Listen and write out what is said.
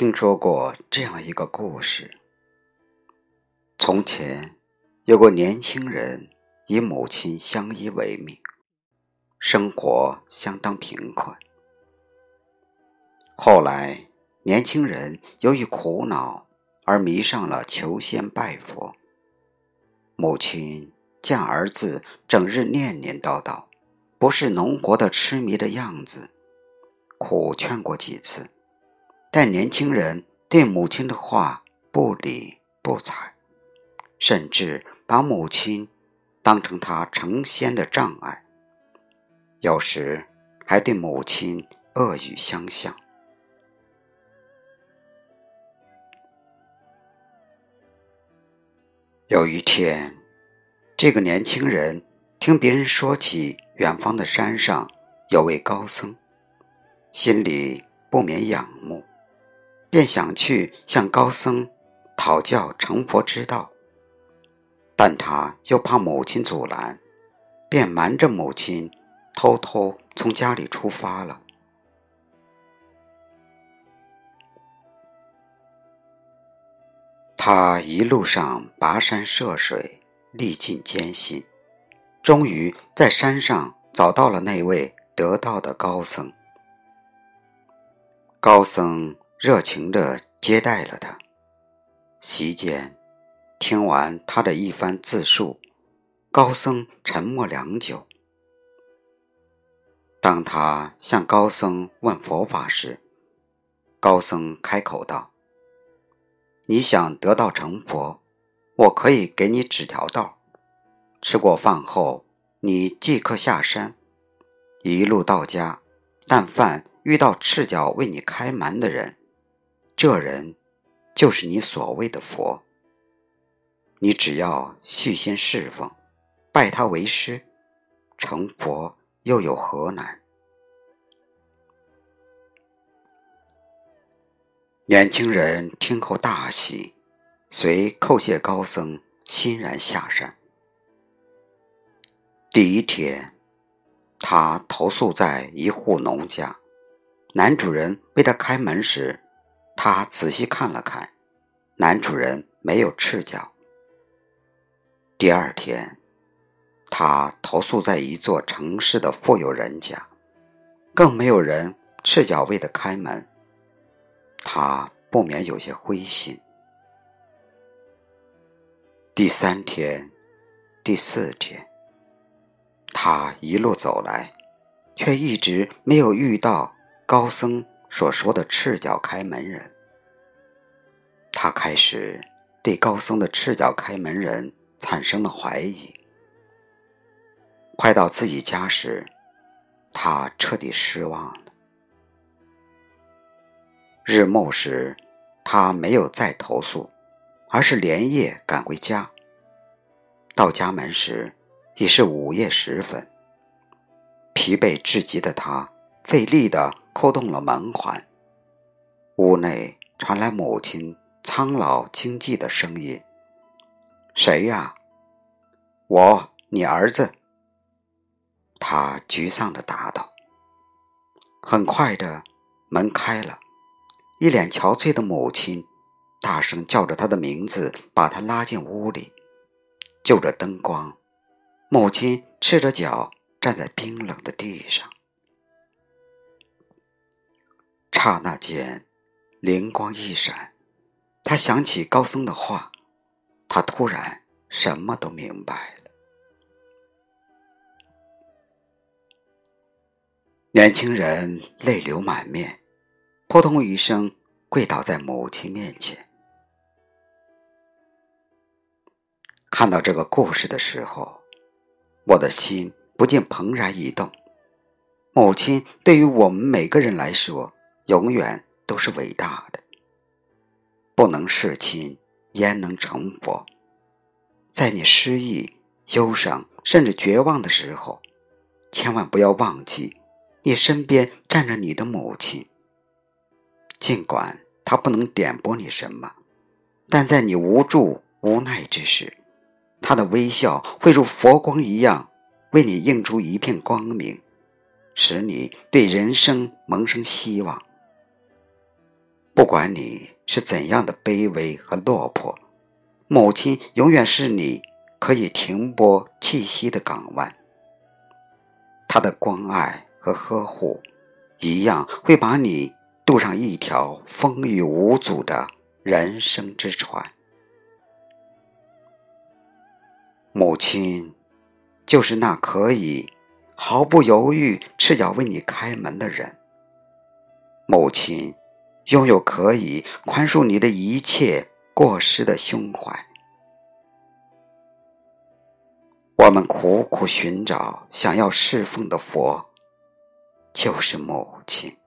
听说过这样一个故事：从前有个年轻人，与母亲相依为命，生活相当贫困。后来，年轻人由于苦恼而迷上了求仙拜佛。母亲见儿子整日念念叨叨，不是农活的痴迷的样子，苦劝过几次，但年轻人对母亲的话不理不睬，甚至把母亲当成他成仙的障碍，有时还对母亲恶语相向。有一天，这个年轻人听别人说起远方的山上有位高僧，心里不免仰慕，便想去向高僧讨教成佛之道。但他又怕母亲阻拦，便瞒着母亲，偷偷从家里出发了。他一路上跋山涉水，历尽艰辛，终于在山上找到了那位得道的高僧。高僧热情地接待了他。席间，听完他的一番自述，高僧沉默良久。当他向高僧问佛法时，高僧开口道。你想得道成佛，我可以给你指条道。吃过饭后，你即刻下山，一路到家。但凡遇到赤脚为你开门的人，这人就是你所谓的佛。你只要虚心侍奉，拜他为师，成佛又有何难？年轻人听后大喜，随叩谢高僧，欣然下山。第一天，他投宿在一户农家，男主人为他开门时，他仔细看了看，男主人没有赤脚。第二天，他投宿在一座城市的富有人家，更没有人赤脚为他开门。他不免有些灰心。第三天、第四天，他一路走来，却一直没有遇到高僧所说的赤脚开门人。他开始对高僧的赤脚开门人产生了怀疑。快到自己家时，他彻底失望了。日暮时，他没有再投宿，而是连夜赶回家。到家门时，已是午夜时分。疲惫至极的他费力的扣动了门环。屋内传来母亲苍老惊悸的声音：“谁呀？”“我，你儿子。”他沮丧地答道。很快的，门开了。一脸憔悴的母亲，大声叫着他的名字，把他拉进屋里。就着灯光，母亲赤着脚站在冰冷的地上。刹那间，灵光一闪，他想起高僧的话，他突然什么都明白了。年轻人泪流满面。扑通一声，跪倒在母亲面前。看到这个故事的时候，我的心不禁怦然一动。母亲对于我们每个人来说，永远都是伟大的。不能侍亲，焉能成佛？在你失意、忧伤，甚至绝望的时候，千万不要忘记，你身边站着你的母亲。尽管他不能点拨你什么，但在你无助无奈之时，他的微笑会如佛光一样，为你映出一片光明，使你对人生萌生希望。不管你是怎样的卑微和落魄，母亲永远是你可以停泊气息的港湾。她的关爱和呵护，一样会把你渡上一条风雨无阻的人生之船。母亲，就是那可以毫不犹豫赤脚为你开门的人。母亲，拥有可以宽恕你的一切过失的胸怀。我们苦苦寻找、想要侍奉的佛，就是母亲。